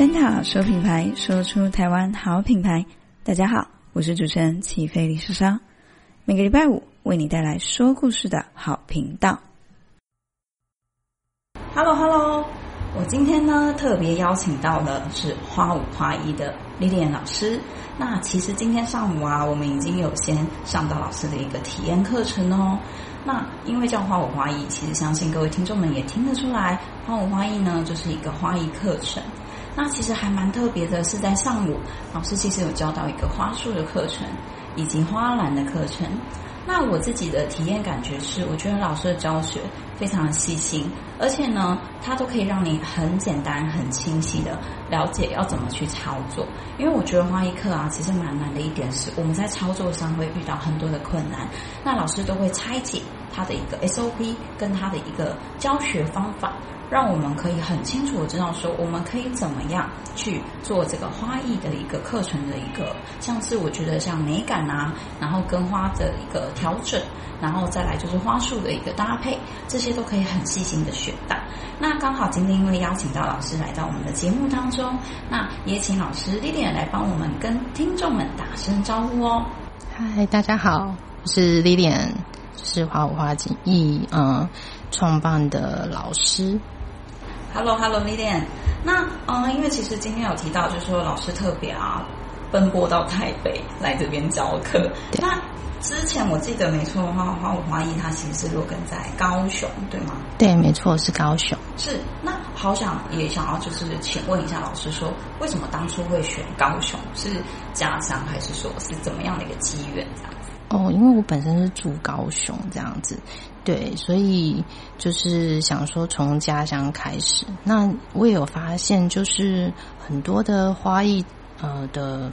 灯塔说品牌，说出台湾好品牌。大家好，我是主持人齐飞李莎莎，每个礼拜五为你带来说故事的好频道。Hello Hello，我今天呢特别邀请到的是花舞花艺的 Lilian 老师。那其实今天上午啊，我们已经有先上到老师的一个体验课程哦。那因为叫花舞花艺，其实相信各位听众们也听得出来，花舞花艺呢就是一个花艺课程。那其实还蛮特别的，是在上午老师其实有教到一个花束的课程，以及花篮的课程。那我自己的体验感觉是，我觉得老师的教学非常的细心，而且呢，它都可以让你很简单、很清晰的了解要怎么去操作。因为我觉得花艺课啊，其实蛮难的一点是，我们在操作上会遇到很多的困难。那老师都会拆解他的一个 SOP 跟他的一个教学方法。让我们可以很清楚的知道说，我们可以怎么样去做这个花艺的一个课程的一个，像是我觉得像美感啊，然后跟花的一个调整，然后再来就是花束的一个搭配，这些都可以很细心的选到。那刚好今天因为邀请到老师来到我们的节目当中，那也请老师 Lilian 来帮我们跟听众们打声招呼哦。嗨，大家好，我是 Lilian，是花舞花艺嗯创办的老师。Hello，Hello，Lilian。那嗯，因为其实今天有提到，就是说老师特别啊，奔波到台北来这边教课。那之前我记得没错的话，花舞花艺它其实是落根在高雄，对吗？对，没错，是高雄。是。那好想也想要就是请问一下老师说，说为什么当初会选高雄？是家乡还是说是怎么样的一个机缘这样子？哦，因为我本身是住高雄这样子。对，所以就是想说从家乡开始。那我也有发现，就是很多的花艺呃的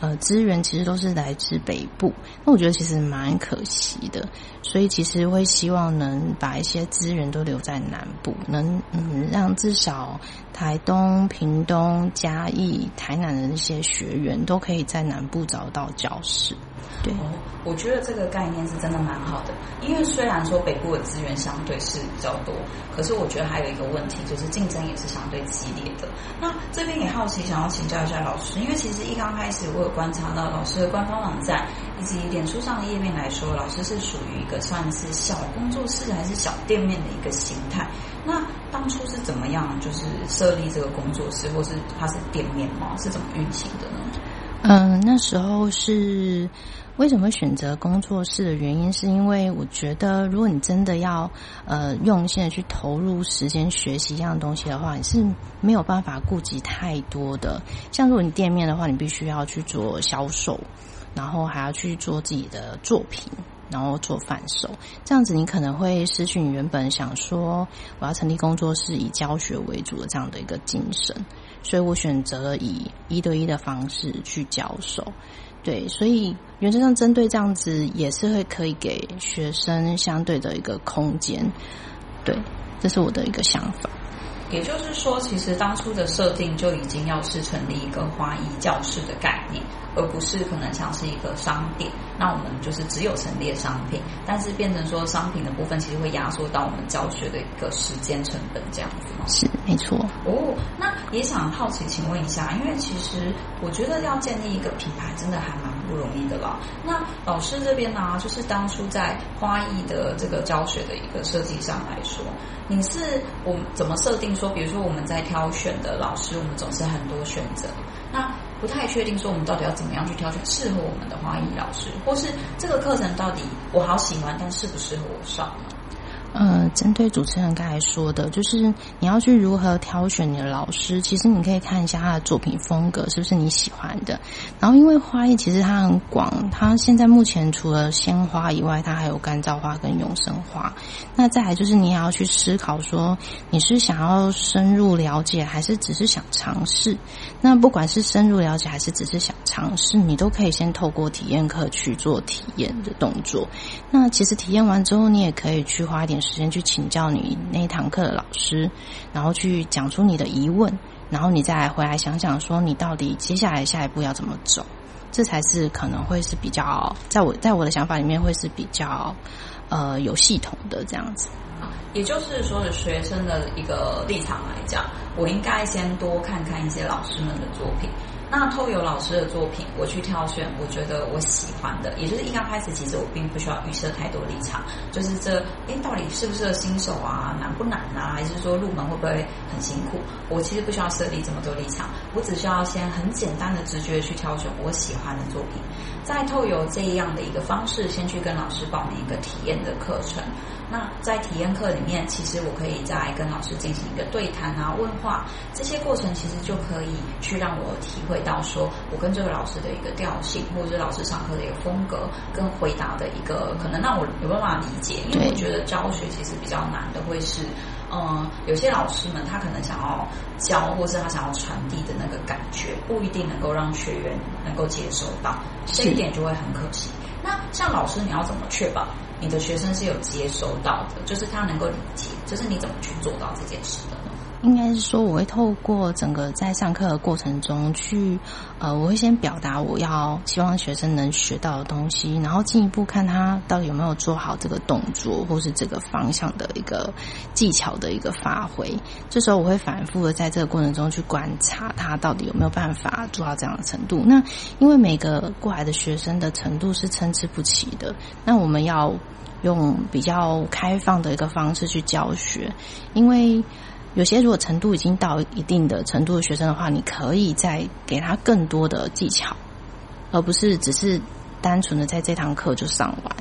呃资源其实都是来自北部。那我觉得其实蛮可惜的，所以其实会希望能把一些资源都留在南部，能嗯让至少台东、屏东、嘉义、台南的那些学员都可以在南部找到教室。对、我觉得这个概念是真的蛮好的，因为虽然说北部的资源相对是比较多，可是我觉得还有一个问题，就是竞争也是相对激烈的。那这边也好奇，想要请教一下老师，因为其实一刚开始我有观察到老师的官方网站以及脸书上的页面来说，老师是属于一个算是小工作室还是小店面的一个形态。那当初是怎么样，就是设立这个工作室，或是它是店面吗？是怎么运行的呢？嗯，那时候是。为什么选择工作室的原因，是因为我觉得，如果你真的要呃用心的去投入时间学习一样东西的话，你是没有办法顾及太多的。像如果你店面的话，你必须要去做销售，然后还要去做自己的作品，然后做贩售，这样子你可能会失去你原本想说我要成立工作室以教学为主的这样的一个精神。所以我选择了以一对一的方式去教授。对，所以原则上针对这样子也是会可以给学生相对的一个空间，对，这是我的一个想法。也就是说，其实当初的设定就已经要是成立一个花艺教室的概念。而不是可能像是一个商店，那我们就是只有陈列商品，但是变成说商品的部分其实会压缩到我们教学的一个时间成本这样子吗？是，没错。哦，那也想好奇，请问一下，因为其实我觉得要建立一个品牌真的还蛮不容易的啦。那老师这边呢、啊，就是当初在花艺的这个教学的一个设计上来说，你是我怎么设定说，比如说我们在挑选的老师，我们总是很多选择，那。不太确定说我们到底要怎么样去挑选适合我们的花艺老师，或是这个课程到底我好喜欢，但适不适合我上？呃，针对主持人刚才说的，就是你要去如何挑选你的老师，其实你可以看一下他的作品风格是不是你喜欢的。然后，因为花艺其实它很广，它现在目前除了鲜花以外，它还有干燥花跟永生花。那再来就是你也要去思考说，你是想要深入了解，还是只是想尝试？那不管是深入了解还是只是想尝试，你都可以先透过体验课去做体验的动作。那其实体验完之后，你也可以去花一点时间去请教你那一堂课的老师，然后去讲出你的疑问，然后你再回来想想说你到底接下来下一步要怎么走，这才是可能会是比较在我在我的想法里面会是比较呃有系统的这样子。也就是说，的学生的一个立场来讲，我应该先多看看一些老师们的作品。那透由老师的作品，我去挑选我觉得我喜欢的，也就是一刚开始，其实我并不需要预设太多立场，就是这，哎，到底适不适合新手啊？难不难啊？还是说入门会不会很辛苦？我其实不需要设立这么多立场，我只需要先很简单的直觉去挑选我喜欢的作品，再透由这样的一个方式，先去跟老师报名一个体验的课程。那在体验课里面，其实我可以再跟老师进行一个对谈啊、问话，这些过程其实就可以去让我体会到，说我跟这个老师的一个调性，或者是老师上课的一个风格，跟回答的一个可能让我有办法理解。因为我觉得教学其实比较难的会是，嗯，有些老师们他可能想要教，或是他想要传递的那个感觉，不一定能够让学员能够接收到，这一点就会很可惜。那像老师，你要怎么确保？你的学生是有接收到的，就是他能够理解，就是你怎么去做到这件事的呢？应该是说，我会透过整个在上课的过程中去，呃，我会先表达我要希望学生能学到的东西，然后进一步看他到底有没有做好这个动作，或是这个方向的一个技巧的一个发挥。这时候我会反复的在这个过程中去观察他到底有没有办法做到这样的程度。那因为每个过来的学生的程度是参差不齐的，那我们要用比较开放的一个方式去教学，因为。有些如果程度已经到一定的程度的学生的话，你可以再给他更多的技巧，而不是只是单纯的在这堂课就上完。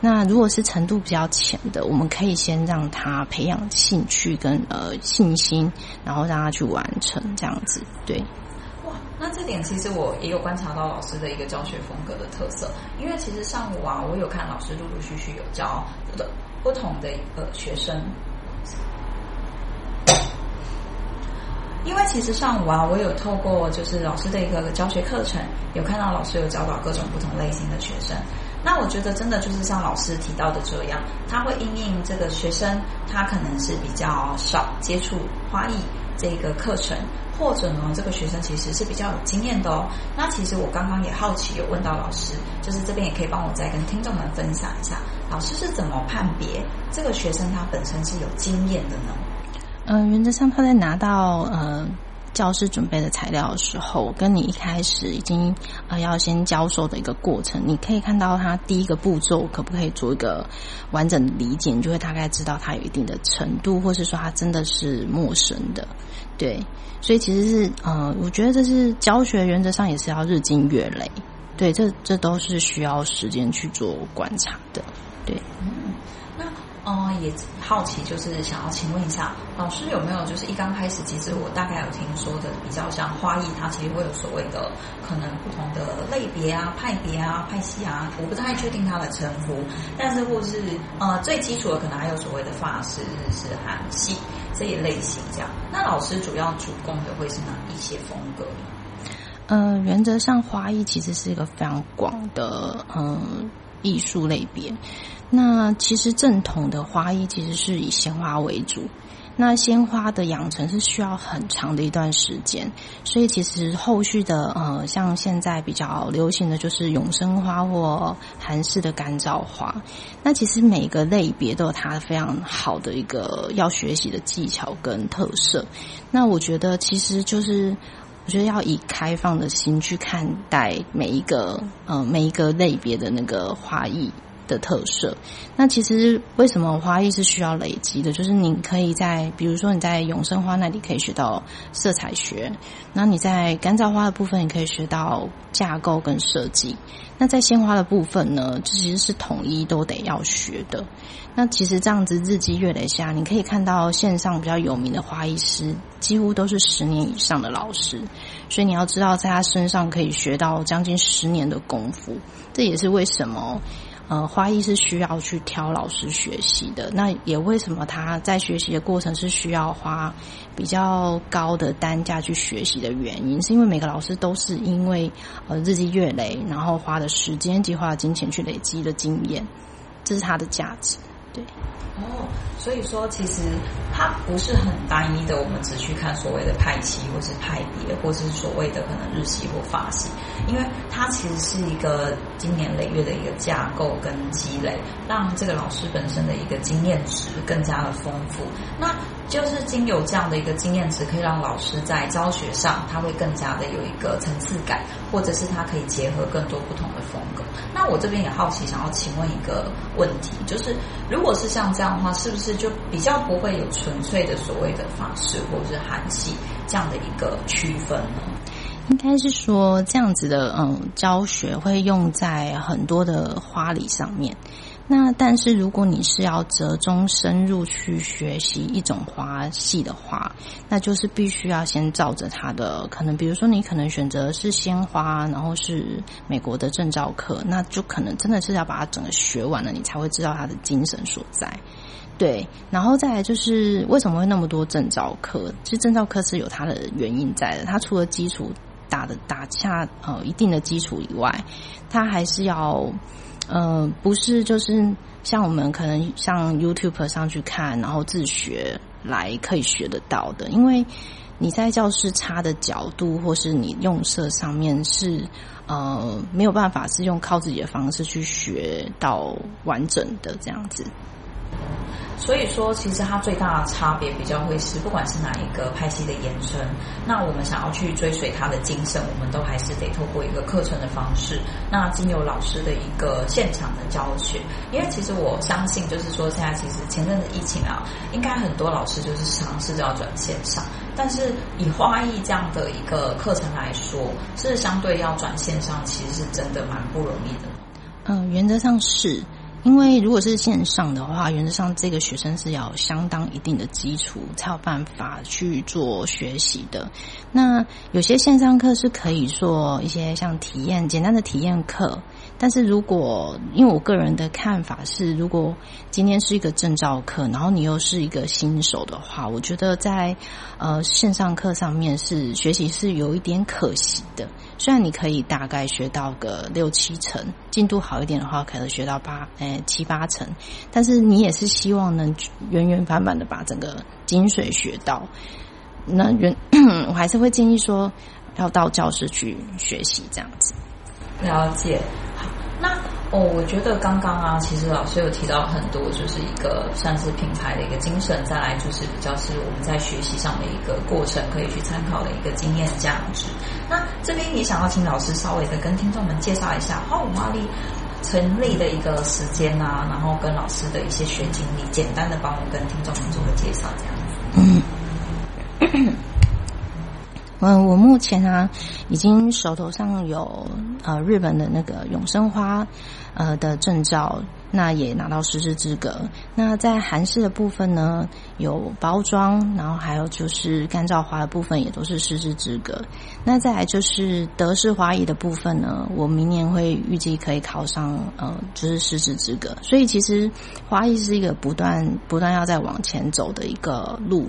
那如果是程度比较浅的，我们可以先让他培养兴趣跟呃信心，然后让他去完成这样子。对，哇，那这点其实我也有观察到老师的一个教学风格的特色，因为其实上午啊，我有看老师陆陆续续有教的不同的一个学生。因为其实上午啊，我有透过就是老师的一个教学课程，有看到老师有教导各种不同类型的学生。那我觉得真的就是像老师提到的这样，他会因应这个学生，他可能是比较少接触花艺这个课程，或者呢，这个学生其实是比较有经验的哦。那其实我刚刚也好奇有问到老师，就是这边也可以帮我再跟听众们分享一下，老师是怎么判别这个学生他本身是有经验的呢？嗯、原则上他在拿到呃教师准备的材料的时候，跟你一开始已经呃要先教授的一个过程，你可以看到他第一个步骤可不可以做一个完整的理解，你就会大概知道他有一定的程度，或是说他真的是陌生的，对。所以其实是呃，我觉得这是教学原则上也是要日积月累，对，这这都是需要时间去做观察的，对。嗯嗯，也好奇，就是想要请问一下老师，有没有就是一刚开始，其实我大概有听说的，比较像花艺，它其实会有所谓的可能不同的类别啊、派别啊、派系啊，我不太确定它的称呼，但是或是呃最基础的，可能还有所谓的法式、日式、韩系这一类型这样。那老师主要主攻的会是哪一些风格？呃，原则上花艺其实是一个非常广的嗯艺术类别。那其实正统的花艺其实是以鲜花为主，那鲜花的养成是需要很长的一段时间，所以其实后续的呃，像现在比较流行的就是永生花或韩式的干燥花。那其实每个类别都有它非常好的一个要学习的技巧跟特色。那我觉得其实就是我觉得要以开放的心去看待每一个呃每一个类别的那个花艺。的特色，那其实为什么花艺是需要累积的？就是你可以在，比如说你在永生花那里可以学到色彩学，那你在干燥花的部分，你可以学到架构跟设计。那在鲜花的部分呢，这其实是统一都得要学的。那其实这样子日积月累下，你可以看到线上比较有名的花艺师，几乎都是十年以上的老师。所以你要知道，在他身上可以学到将近十年的功夫。这也是为什么。呃，花艺是需要去挑老师学习的。那也为什么他在学习的过程是需要花比较高的单价去学习的原因，是因为每个老师都是因为呃日积月累，然后花的时间及花的金钱去累积的经验，这是他的价值。对。哦，所以说其实它不是很单一的，我们只去看所谓的派系，或是派别，或是所谓的可能日系或法系，因为它其实是一个经年累月的一个架构跟积累，让这个老师本身的一个经验值更加的丰富。那就是经有这样的一个经验值，可以让老师在教学上他会更加的有一个层次感，或者是他可以结合更多不同的风格。那我这边也好奇，想要请问一个问题，就是如果是像这样的话，是不是就比较不会有纯粹的所谓的法式或者是韩系这样的一个区分呢？应该是说这样子的，嗯，教学会用在很多的花礼上面。那但是如果你是要折中深入去学习一种花系的话，那就是必须要先照着它的可能，比如说你可能选择是鲜花，然后是美国的证照课，那就可能真的是要把它整个学完了，你才会知道它的精神所在。对，然后再来就是为什么会那么多证照课？其实证照课是有它的原因在的，它除了基础打的打下呃一定的基础以外，它还是要。呃，不是，就是像我们可能像 YouTube 上去看，然后自学来可以学得到的。因为你在教室插的角度，或是你用色上面是呃没有办法是用靠自己的方式去学到完整的这样子。所以说，其实它最大的差别比较会是，不管是哪一个派系的延伸，那我们想要去追随它的精神，我们都还是得透过一个课程的方式，那经由老师的一个现场的教学。因为其实我相信，就是说现在其实前阵子疫情啊，应该很多老师就是尝试着要转线上，但是以花艺这样的一个课程来说，是相对要转线上，其实是真的蛮不容易的。嗯、原则上是。因为如果是线上的话，原则上这个学生是要相当一定的基础，才有办法去做学习的。那有些线上课是可以做一些像体验，简单的体验课。但是如果因为我个人的看法是，如果今天是一个证照课，然后你又是一个新手的话，我觉得在呃线上课上面是学习是有一点可惜的。虽然你可以大概学到个六七成，进度好一点的话，可能学到八诶七八成，但是你也是希望能原原版版的把整个精髓学到。那原我还是会建议说，要到教室去学习这样子。了解。那哦，我觉得刚刚啊，其实老师有提到很多，就是一个算是品牌的一个精神，再来就是比较是我们在学习上的一个过程，可以去参考的一个经验价值。那这边也想要请老师稍微的跟听众们介绍一下花五花力成立的一个时间啊，然后跟老师的一些学经历，简单的帮我跟听众们做个介绍，这样子。嗯。嗯，我目前啊，已经手头上有呃日本的那个永生花呃的证照，那也拿到师资资格。那在韩式的部分呢，有包装，然后还有就是干燥花的部分也都是师资资格。那再来就是德式花艺的部分呢，我明年会预计可以考上呃就是师资资格。所以其实花艺是一个不断不断要再往前走的一个路。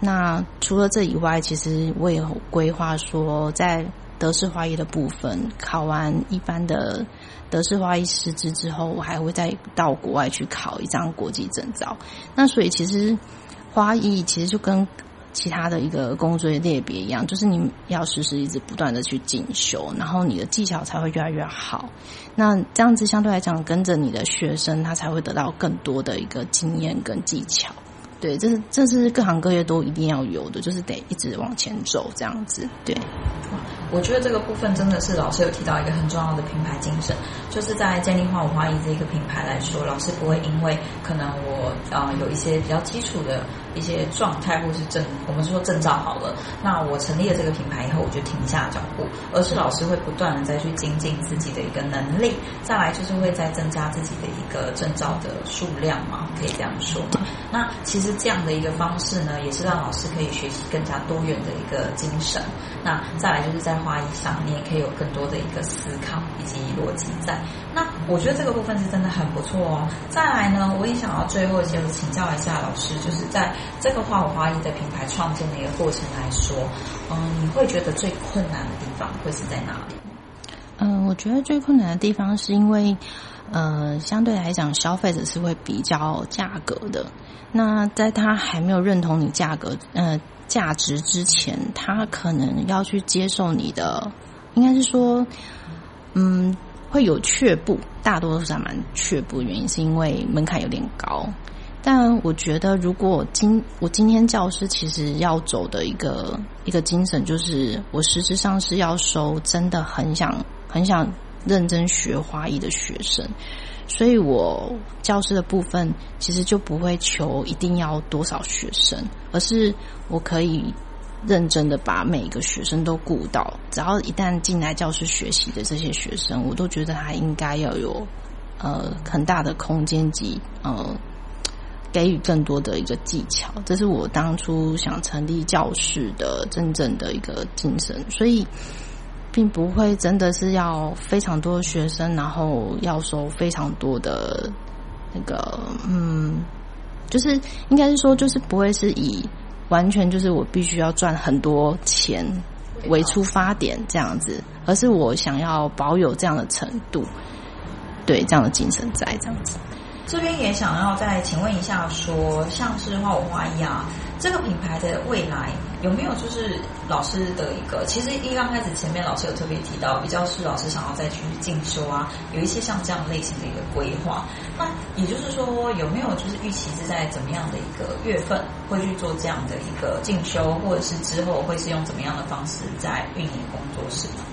那除了这以外，其实我也有规划说，在德式花艺的部分考完一般的德式花艺师资之后，我还会再到国外去考一张国际证照。那所以其实花艺其实就跟其他的一个工作类别一样，就是你要时时一直不断的去进修，然后你的技巧才会越来越好。那这样子相对来讲，跟着你的学生，他才会得到更多的一个经验跟技巧。对，这是这是各行各业都一定要有的，就是得一直往前走这样子。对，我觉得这个部分真的是老师有提到一个很重要的品牌精神，就是在建立花五花一这一个品牌来说，老师不会因为可能我啊、有一些比较基础的一些状态或是证，我们说证照好了，那我成立了这个品牌以后，我就停下脚步，而是老师会不断的再去精进自己的一个能力，再来就是会再增加自己的一个证照的数量嘛，可以这样说嘛。那其实。这样的一个方式呢，也是让老师可以学习更加多元的一个精神。那再来就是在花艺上，你也可以有更多的一个思考以及逻辑在。那我觉得这个部分是真的很不错哦。再来呢，我也想要最后就请教一下老师，就是在这个花舞花艺的品牌创建的一个过程来说，嗯，你会觉得最困难的地方会是在哪里？嗯，我觉得最困难的地方是因为，呃，相对来讲，消费者是会比较价格的。那在他还没有认同你价格，呃，价值之前，他可能要去接受你的，应该是说，嗯，会有却步，大多数是还蛮却步，原因是因为门槛有点高。但我觉得，如果今我今天教师其实要走的一个一个精神，就是我实质上是要收真的很想很想认真学花艺的学生，所以我教师的部分其实就不会求一定要多少学生，而是我可以认真的把每一个学生都顾到，只要一旦进来教室学习的这些学生，我都觉得他应该要有呃很大的空间及呃。给予更多的一个技巧，这是我当初想成立教室的真正的一个精神，所以并不会真的是要非常多学生，然后要收非常多的那个，嗯，就是应该是说，就是不会是以完全就是我必须要赚很多钱为出发点这样子，而是我想要保有这样的程度，对这样的精神在这样子。这边也想要再请问一下说，像是花舞花艺啊，这个品牌的未来有没有就是老师的一个？其实一刚开始前面老师有特别提到，比较是老师想要再去进修啊，有一些像这样类型的一个规划。那也就是说，有没有就是预期是在怎么样的一个月份会去做这样的一个进修，或者是之后会是用怎么样的方式在运营工作室呢？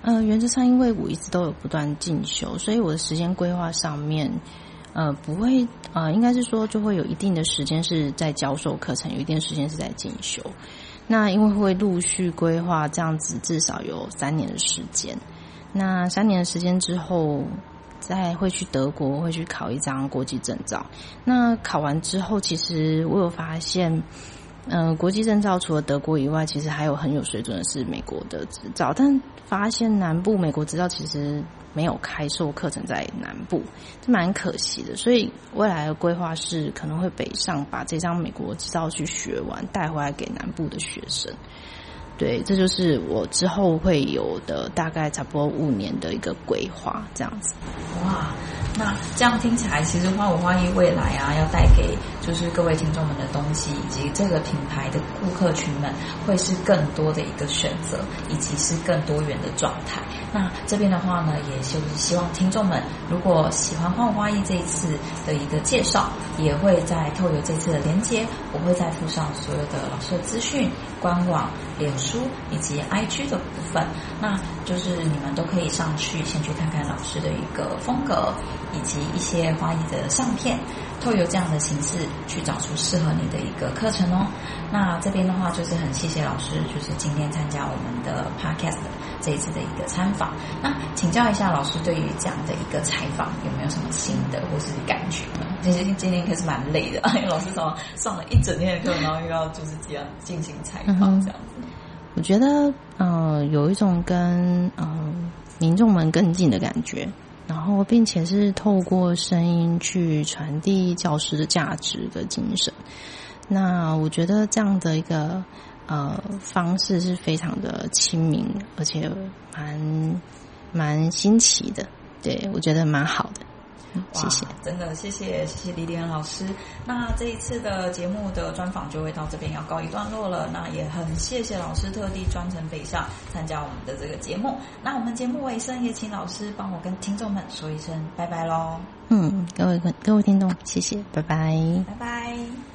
呃，原则上因为我一直都有不断进修，所以我的时间规划上面。呃，不会，呃，应该是说就会有一定的时间是在教授课程，有一定的时间是在进修。那因为会陆续规划这样子，至少有三年的时间。那三年的时间之后，再会去德国，会去考一张国际证照。那考完之后，其实我有发现，嗯、呃，国际证照除了德国以外，其实还有很有水准的是美国的执照。但发现南部美国执照其实。没有开授课程在南部，这蛮可惜的。所以未来的规划是可能会北上，把这张美国执照去学完，带回来给南部的学生。对，这就是我之后会有的大概差不多五年的一个规划，这样子。哇，那这样听起来，其实花舞花艺未来啊，要带给就是各位听众们的东西，以及这个品牌的顾客群们，会是更多的一个选择，以及是更多元的状态。那这边的话呢，也就是希望听众们，如果喜欢花花艺这一次的一个介绍，也会在透过这次的连接，我会再附上所有的老师的资讯、官网、脸书。以及 IG 的部分，那就是你们都可以上去先去看看老师的一个风格，以及一些花艺的相片，透过这样的形式去找出适合你的一个课程哦。那这边的话就是很谢谢老师，就是今天参加我们的 Podcast 这一次的一个参访。那请教一下老师，对于这样的一个采访有没有什么心得或是感觉呢？其实今天可是蛮累的，因为老师从上了一整天的课，然后又要就是这样进行采访这样子。我觉得，呃，有一种跟嗯、呃、民众们更近的感觉，然后并且是透过声音去传递教师的价值的精神。那我觉得这样的一个呃方式是非常的亲民，而且蛮蛮新奇的。对，我觉得蛮好的。谢谢，真的谢谢谢谢李李安老师。那这一次的节目的专访就会到这边要告一段落了。那也很谢谢老师特地专程北上参加我们的这个节目。那我们节目尾声也请老师帮我跟听众们说一声拜拜喽。嗯，各位各位听众，谢谢，拜拜，拜拜。